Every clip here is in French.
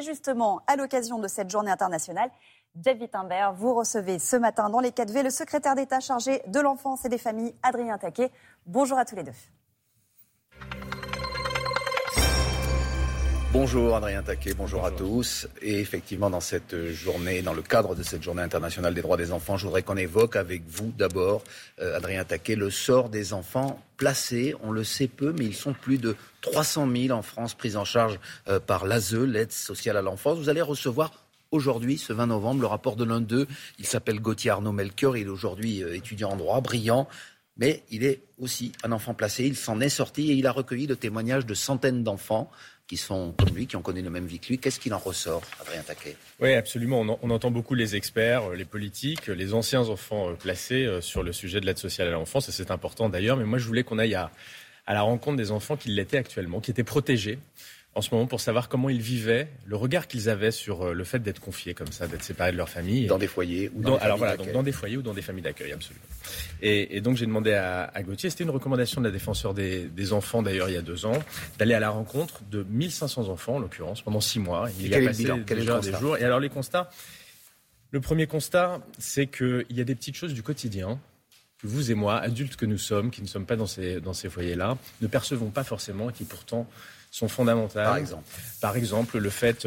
Et justement, à l'occasion de cette journée internationale, Jeff Wittenberg, vous recevez ce matin dans les 4V le secrétaire d'État chargé de l'enfance et des familles, Adrien Taquet. Bonjour à tous les deux. Bonjour Adrien Taquet, bonjour, à tous. Et effectivement, dans cette journée, dans le cadre de cette journée internationale des droits des enfants, je voudrais qu'on évoque avec vous d'abord, euh, Adrien Taquet, le sort des enfants placés. On le sait peu, mais ils sont plus de 300 000 en France pris en charge euh, par l'ASE, l'aide sociale à l'enfance. Vous allez recevoir aujourd'hui, ce 20 novembre, le rapport de l'un d'eux. Il s'appelle Gauthier Arnaud Melchior. Il est aujourd'hui euh, étudiant en droit, brillant. Mais il est aussi un enfant placé. Il s'en est sorti et il a recueilli le témoignage de centaines d'enfants qui sont comme lui, qui ont connu le même vie que lui. Qu'est-ce qu'il en ressort, Adrien Taquet? Oui, absolument. On, entend beaucoup les experts, euh, les politiques, les anciens enfants euh, placés euh, sur le sujet de l'aide sociale à l'enfance, et c'est important d'ailleurs. Mais moi, je voulais qu'on aille à la rencontre des enfants qui l'étaient actuellement, qui étaient protégés en ce moment pour savoir comment ils vivaient, le regard qu'ils avaient sur euh, le fait d'être confiés comme ça, d'être séparés de leur famille. Dans des foyers ou dans, des alors voilà, donc dans des foyers ou dans des familles d'accueil, absolument. Et, et donc j'ai demandé à, à Gauthier, c'était une recommandation de la défenseur des, des enfants d'ailleurs il y a deux ans, d'aller à la rencontre de 1500 enfants en l'occurrence pendant six mois. Il y a passé déjà des jours. Et alors les constats, le premier constat, c'est qu'il y a des petites choses du quotidien que vous et moi, adultes que nous sommes, qui ne sommes pas dans ces, dans ces foyers-là, ne percevons pas forcément et qui pourtant sont fondamentales. Par exemple Par exemple, le fait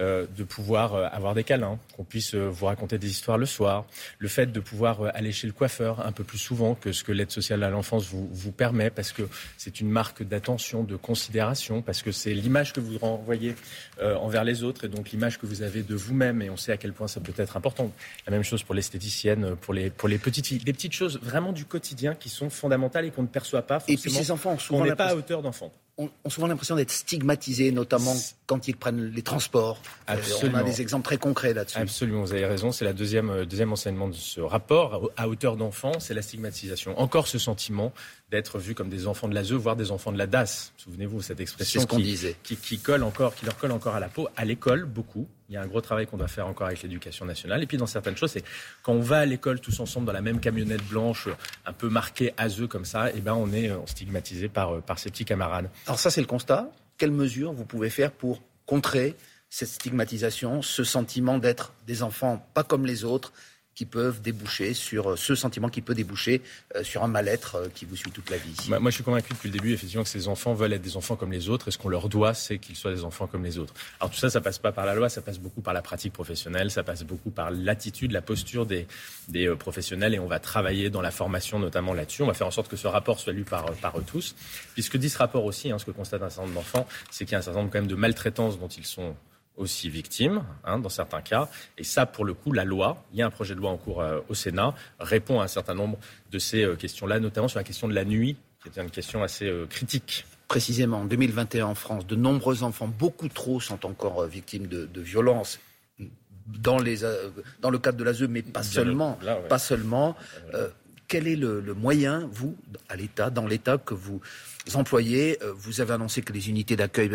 euh, de pouvoir euh, avoir des câlins, qu'on puisse euh, vous raconter des histoires le soir, le fait de pouvoir aller chez le coiffeur un peu plus souvent que ce que l'aide sociale à l'enfance vous, vous permet, parce que c'est une marque d'attention, de considération, parce que c'est l'image que vous renvoyez envers les autres et donc l'image que vous avez de vous-même, et on sait à quel point ça peut être important. La même chose pour l'esthéticienne, pour les, pour les petites filles, des petites choses vraiment du quotidien qui sont fondamentales et qu'on ne perçoit pas forcément. Et puis ces enfants, souvent on n'est pas à hauteur d'enfant ont, souvent l'impression d'être stigmatisés, notamment quand ils prennent les transports. Absolument. On a des exemples très concrets là-dessus. Absolument, vous avez raison. C'est la deuxième, euh, deuxième enseignement de ce rapport. À hauteur d'enfant, c'est la stigmatisation. Encore ce sentiment d'être vus comme des enfants de la l'ASE, voire des enfants de la DAS. Souvenez-vous, cette expression disait. Qui, qui, colle encore, qui leur colle encore à la peau. À l'école, beaucoup. Il y a un gros travail qu'on doit faire encore avec l'éducation nationale. Et puis dans certaines choses, c'est quand on va à l'école tous ensemble dans la même camionnette blanche, un peu marquée ASE comme ça, et eh ben on est euh, stigmatisé par, euh, par ses petits camarades. Alors ça, c'est le constat. Quelles mesures vous pouvez faire pour contrer cette stigmatisation, ce sentiment d'être des enfants pas comme les autres, qui peuvent déboucher sur euh, ce sentiment qui peut déboucher euh, sur un mal-être euh, qui vous suit toute la vie. Moi, je suis convaincu depuis le début, effectivement, que ces enfants veulent être des enfants comme les autres, et ce qu'on leur doit, c'est qu'ils soient des enfants comme les autres. Alors tout ça, ça passe pas par la loi, ça passe beaucoup par la pratique professionnelle, ça passe beaucoup par l'attitude, la posture des, des professionnels, et on va travailler dans la formation notamment là-dessus. On va faire en sorte que ce rapport soit lu par, par eux tous. Puisque dit ce rapport aussi, hein, ce que constate un certain nombre d'enfants, c'est qu'il y a un certain nombre quand même de maltraitances dont ils sont aussi victimes, hein, dans certains cas. Et ça, pour le coup, la loi, il y a un projet de loi en cours euh, au Sénat, répond à un certain nombre de ces euh, questions-là, notamment sur la question de la nuit, qui est une question assez euh, critique. Précisément, en 2021 en France, de nombreux enfants, beaucoup trop, sont encore victimes de, violences dans, les, dans le cadre de l'ASE, mais pas seulement. Pas seulement. quel est le, le moyen, vous, à l'État, dans l'État que vous employez? Vous avez annoncé que les unités d'accueil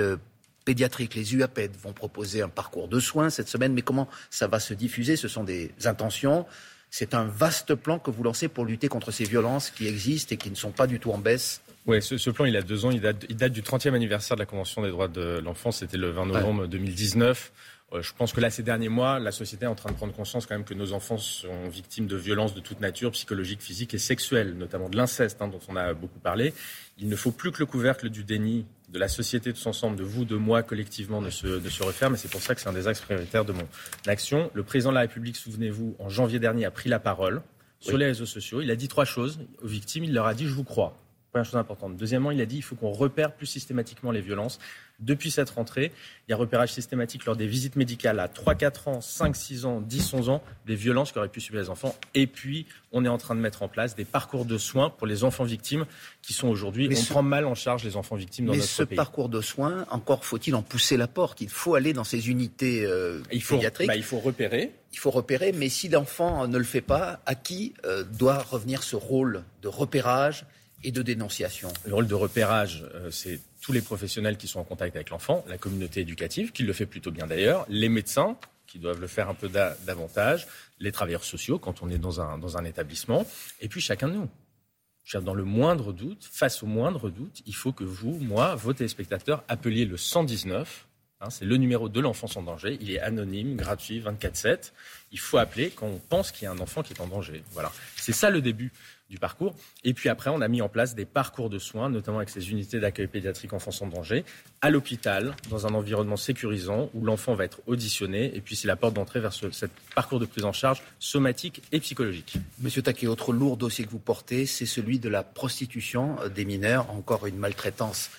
pédiatriques, les UAPED, vont proposer un parcours de soins cette semaine. Mais comment ça va se diffuser? Ce sont des intentions. C'est un vaste plan que vous lancez pour lutter contre ces violences qui existent et qui ne sont pas du tout en baisse. Oui, ce, plan, il a deux ans. Il date, il date, du 30e anniversaire de la Convention des droits de l'enfant. C'était le 20 novembre 2019. Euh, je pense que là, ces derniers mois, la société est en train de prendre conscience quand même que nos enfants sont victimes de violences de toute nature, psychologiques, physiques et sexuelles, notamment de l'inceste, hein, dont on a beaucoup parlé. Il ne faut plus que le couvercle du déni de la société tous ensemble, de vous, de moi, collectivement, ne se, de se referme. Et c'est pour ça que c'est un des axes prioritaires de mon action. Le président de la République, souvenez-vous, en janvier dernier, a pris la parole sur les réseaux sociaux. Il a dit trois choses aux victimes. Il leur a dit, je vous crois. Première chose importante. Deuxièmement, il a dit, il faut qu'on repère plus systématiquement les violences. Depuis cette rentrée, il y a repérage systématique lors des visites médicales à 3, 4 ans, 5, 6 ans, 10, 11 ans, des violences qu'auraient pu subir les enfants. Et puis, on est en train de mettre en place des parcours de soins pour les enfants victimes qui sont aujourd'hui. On prend mal en charge les enfants victimes dans notre pays. Mais ce parcours de soins, encore faut-il en pousser la porte. Il faut aller dans ces unités euh, il faut, pédiatriques. Bah, il faut repérer. Il faut repérer, mais si l'enfant ne le fait pas, à qui euh, doit revenir ce rôle de repérage et de dénonciation Le rôle de repérage, euh, c'est tous les professionnels qui sont en contact avec l'enfant, la communauté éducative, qui le fait plutôt bien d'ailleurs, les médecins, qui doivent le faire un peu davantage, les travailleurs sociaux quand on est dans un, dans un établissement, et puis chacun de nous. Dans le moindre doute, face au moindre doute, il faut que vous, moi, vos téléspectateurs, appeliez le 119 Hein, c'est le numéro de l'enfance en danger. Il est anonyme, gratuit, 24/7. Il faut appeler quand on pense qu'il y a un enfant qui est en danger. Voilà. C'est ça le début du parcours. Et puis après, on a mis en place des parcours de soins, notamment avec ces unités d'accueil pédiatrique enfance en danger, à l'hôpital, dans un environnement sécurisant où l'enfant va être auditionné. Et puis c'est la porte d'entrée vers ce parcours de prise en charge somatique et psychologique. Monsieur Taquet, autre lourd dossier que vous portez, c'est celui de la prostitution des mineurs, encore une maltraitance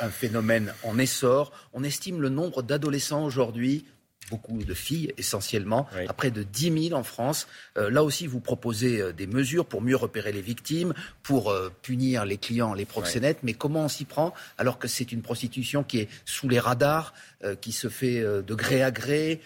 un phénomène en essor. On estime le nombre d'adolescents aujourd'hui beaucoup de filles essentiellement, à près de 10 000 en France. Euh, là aussi, vous proposez euh, des mesures pour mieux repérer les victimes, pour euh, punir les clients, les proxénètes. Mais comment on s'y prend alors que c'est une prostitution qui est sous les radars, qui se fait de gré à gré,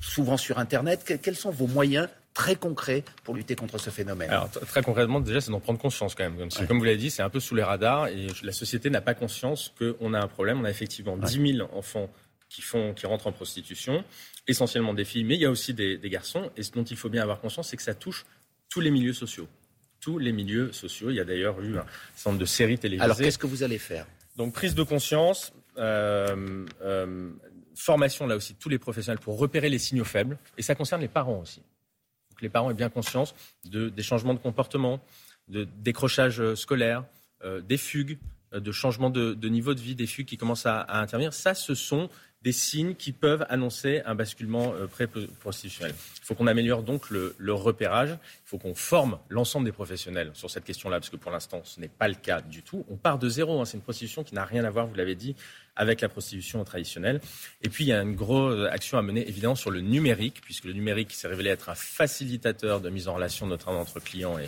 souvent sur Internet? Quels sont vos moyens très concrets pour lutter contre ce phénomène? Alors, très concrètement, déjà, c'est d'en prendre conscience quand même. Comme, vous l'avez dit, c'est un peu sous les radars et la société n'a pas conscience qu'on a un problème. On a effectivement 10 000 enfants qui, font, qui rentrent en prostitution, essentiellement des filles, mais il y a aussi des, garçons. Et ce dont il faut bien avoir conscience, c'est que ça touche tous les milieux sociaux. Tous les milieux sociaux. Il y a d'ailleurs eu un nombre de séries télévisées. Alors qu'est-ce que vous allez faire? Donc prise de conscience, euh, euh, formation là aussi, tous les professionnels pour repérer les signaux faibles. Et ça concerne les parents aussi. Donc les parents aient bien conscience de, des changements de comportement, de décrochage scolaire, euh, des fugues, de changement de, niveau de vie, des fugues qui commencent à, à intervenir. Ça, ce sont des signes qui peuvent annoncer un basculement euh, pré-prostitutionnel. Il faut qu'on améliore donc le, repérage. Il faut qu'on forme l'ensemble des professionnels sur cette question-là, parce que pour l'instant, ce n'est pas le cas du tout. On part de zéro. Hein. C'est une prostitution qui n'a rien à voir, vous l'avez dit, avec la prostitution traditionnelle. Et puis, il y a une grosse action à mener, évidemment, sur le numérique, puisque le numérique s'est révélé être un facilitateur de mise en relation, notamment entre clients et,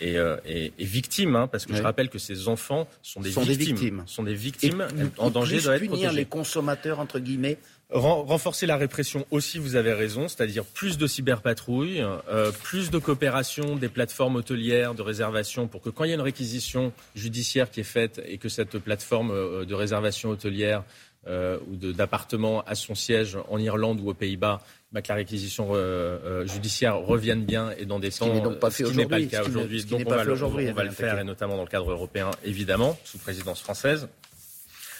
et, euh, victimes, hein, parce que je rappelle que ces enfants sont des victimes. Sont des victimes. En danger de être punir les consommateurs, entre guillemets. Renforcer la répression aussi, vous avez raison, c'est-à-dire plus de cyberpatrouilles, euh, plus de coopération des plateformes hôtelières de réservation pour que quand il y a une réquisition judiciaire qui est faite et que cette plateforme euh, de réservation hôtelière euh, ou d'appartement à son siège en Irlande ou aux Pays-Bas, bah, que la réquisition judiciaire revienne bien et dans des temps. Ce qui n'est pas fait pas le cas aujourd'hui. Donc on va, le, on va le faire et notamment dans le cadre européen, évidemment, sous présidence française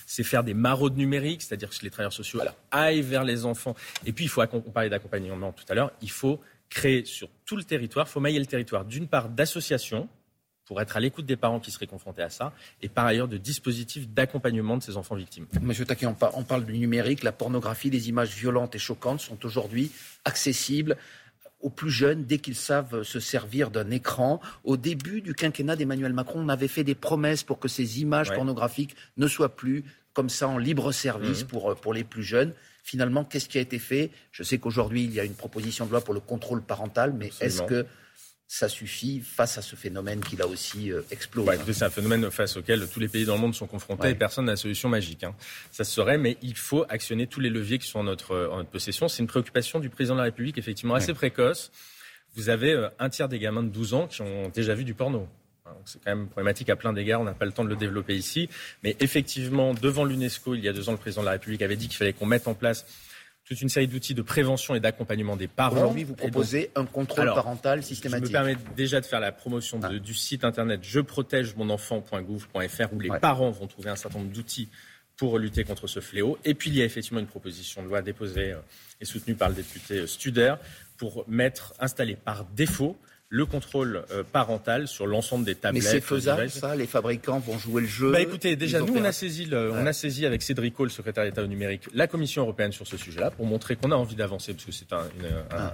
c'est faire des maraudes numériques, c'est-à-dire que les travailleurs sociaux aillent vers les enfants. Et puis, il faut, on parlait d'accompagnement tout à l'heure, il faut créer sur tout le territoire, il faut mailler le territoire, d'une part d'associations, pour être à l'écoute des parents qui seraient confrontés à ça, et par ailleurs de dispositifs d'accompagnement de ces enfants victimes. Monsieur Taquet, on parle du numérique, la pornographie, les images violentes et choquantes sont aujourd'hui accessibles aux plus jeunes dès qu'ils savent se servir d'un écran. Au début du quinquennat d'Emmanuel Macron, on avait fait des promesses pour que ces images pornographiques ne soient plus comme ça en libre service mhm. pour, pour les plus jeunes. Finalement, qu'est-ce qui a été fait? Je sais qu'aujourd'hui, il y a une proposition de loi pour le contrôle parental, mais est-ce que ça suffit face à ce phénomène qui a aussi euh, c'est un phénomène face auquel tous les pays dans le monde sont confrontés et personne n'a la solution magique. Hein. Ça serait, mais il faut actionner tous les leviers qui sont en notre, en notre possession. C'est une préoccupation du président de la République, effectivement, assez précoce. Vous avez euh, un tiers des gamins de 12 ans qui ont déjà vu du porno. C'est quand même problématique à plein d'égards, on n'a pas le temps de le développer ici. Mais effectivement, devant l'UNESCO, il y a deux ans, le président de la République avait dit qu'il fallait qu'on mette en place toute une série d'outils de prévention et d'accompagnement des parents. Aujourd'hui, vous proposez un contrôle parental systématique. Je me permets déjà de faire la promotion ah. du site internet je protège mon enfant.gouv.fr où les parents vont trouver un certain nombre d'outils pour lutter contre ce fléau. Et puis, il y a effectivement une proposition de loi déposée euh, et soutenue par le député euh, Studer pour mettre, installer par défaut le contrôle euh, parental sur l'ensemble des tablettes. Mais c'est faisable, ça? Les fabricants vont jouer le jeu bah Écoutez, déjà, nous, on a, saisi on a saisi avec Cédric le secrétaire d'État au numérique, la Commission européenne sur ce sujet-là, pour montrer qu'on a envie d'avancer, parce que c'est un, ah.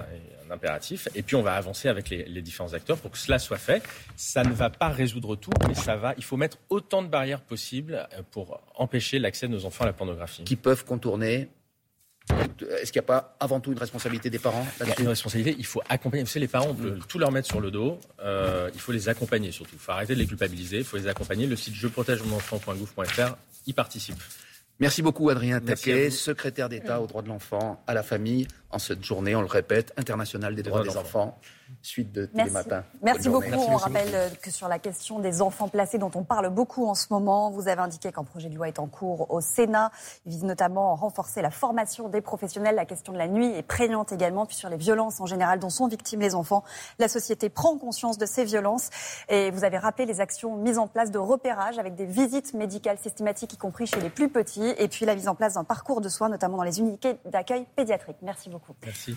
impératif. Et puis, on va avancer avec les, les, différents acteurs pour que cela soit fait. Ça ne va pas résoudre tout, mais ça va. Il faut mettre autant de barrières possibles euh, pour empêcher l'accès de nos enfants à la pornographie. Qui peuvent contourner est-ce qu'il n'y a pas avant tout une responsabilité des parents Une responsabilité, il faut accompagner. Vous savez, les parents, on peut tout leur mettre sur le dos. Euh, il faut les accompagner surtout. Il faut arrêter de les culpabiliser. Il faut les accompagner. Le site je protège mon enfant.gouv.fr y participe. Merci beaucoup Adrien Taquet, secrétaire d'État aux droits de l'enfant, à la famille, en cette journée, on le répète, internationale des droits des enfants suite de Télématin. Merci, Merci beaucoup. on rappelle euh, que sur la question des enfants placés, dont on parle beaucoup en ce moment, vous avez indiqué qu'un projet de loi est en cours au Sénat. Il vise notamment à renforcer la formation des professionnels. La question de la nuit est prégnante également. Puis sur les violences en général dont sont victimes les enfants, la société prend conscience de ces violences. Et vous avez rappelé les actions mises en place de repérage avec des visites médicales systématiques, y compris chez les plus petits. et puis la mise en place d'un parcours de soins, notamment dans les unités d'accueil pédiatrique. Merci beaucoup. Merci.